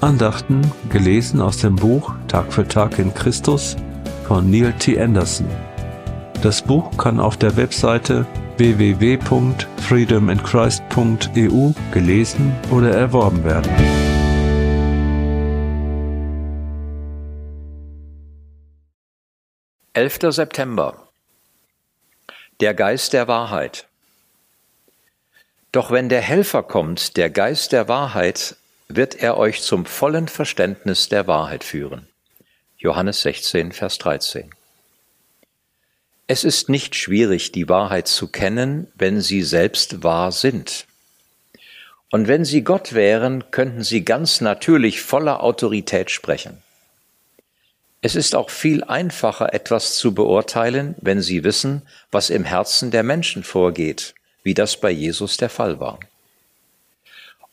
Andachten gelesen aus dem Buch Tag für Tag in Christus von Neil T. Anderson. Das Buch kann auf der Webseite www.freedominchrist.eu gelesen oder erworben werden. Elfter September Der Geist der Wahrheit Doch wenn der Helfer kommt, der Geist der Wahrheit, wird er euch zum vollen Verständnis der Wahrheit führen. Johannes 16, Vers 13. Es ist nicht schwierig, die Wahrheit zu kennen, wenn sie selbst wahr sind. Und wenn sie Gott wären, könnten sie ganz natürlich voller Autorität sprechen. Es ist auch viel einfacher, etwas zu beurteilen, wenn sie wissen, was im Herzen der Menschen vorgeht, wie das bei Jesus der Fall war.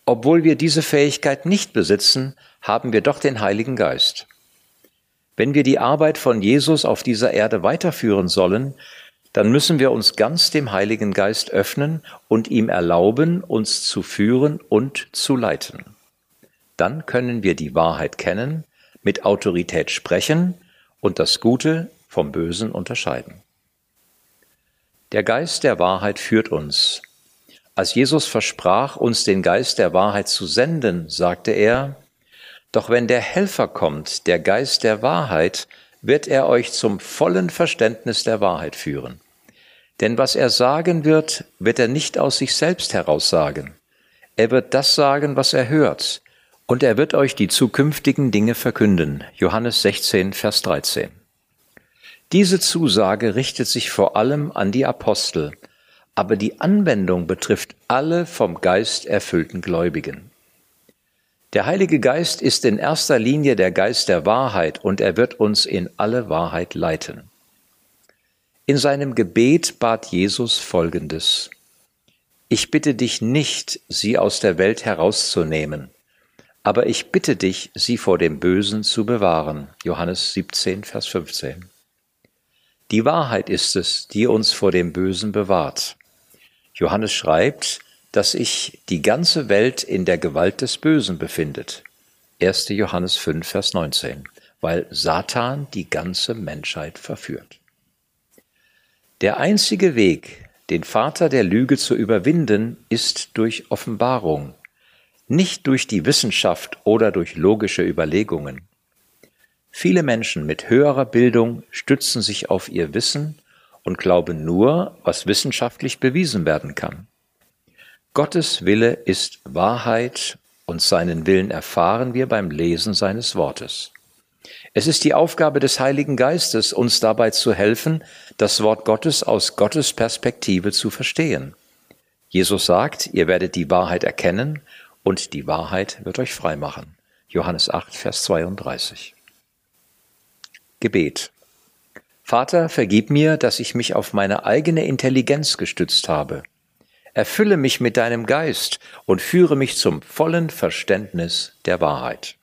Obwohl wir diese Fähigkeit nicht besitzen, haben wir doch den Heiligen Geist. Wenn wir die Arbeit von Jesus auf dieser Erde weiterführen sollen, dann müssen wir uns ganz dem Heiligen Geist öffnen und ihm erlauben, uns zu führen und zu leiten. Dann können wir die Wahrheit kennen, mit Autorität sprechen und das Gute vom Bösen unterscheiden. Der Geist der Wahrheit führt uns, als Jesus versprach, uns den Geist der Wahrheit zu senden, sagte er, Doch wenn der Helfer kommt, der Geist der Wahrheit, wird er euch zum vollen Verständnis der Wahrheit führen. Denn was er sagen wird, wird er nicht aus sich selbst heraus sagen. Er wird das sagen, was er hört, und er wird euch die zukünftigen Dinge verkünden. Johannes 16, Vers 13. Diese Zusage richtet sich vor allem an die Apostel, aber die Anwendung betrifft alle vom Geist erfüllten Gläubigen. Der Heilige Geist ist in erster Linie der Geist der Wahrheit und er wird uns in alle Wahrheit leiten. In seinem Gebet bat Jesus Folgendes. Ich bitte dich nicht, sie aus der Welt herauszunehmen, aber ich bitte dich, sie vor dem Bösen zu bewahren. Johannes 17, Vers 15. Die Wahrheit ist es, die uns vor dem Bösen bewahrt. Johannes schreibt, dass sich die ganze Welt in der Gewalt des Bösen befindet. 1. Johannes 5, Vers 19, weil Satan die ganze Menschheit verführt. Der einzige Weg, den Vater der Lüge zu überwinden, ist durch Offenbarung, nicht durch die Wissenschaft oder durch logische Überlegungen. Viele Menschen mit höherer Bildung stützen sich auf ihr Wissen und glauben nur, was wissenschaftlich bewiesen werden kann. Gottes Wille ist Wahrheit und seinen Willen erfahren wir beim Lesen seines Wortes. Es ist die Aufgabe des Heiligen Geistes, uns dabei zu helfen, das Wort Gottes aus Gottes Perspektive zu verstehen. Jesus sagt, ihr werdet die Wahrheit erkennen und die Wahrheit wird euch frei machen. Johannes 8, Vers 32. Gebet. Vater, vergib mir, dass ich mich auf meine eigene Intelligenz gestützt habe. Erfülle mich mit deinem Geist und führe mich zum vollen Verständnis der Wahrheit.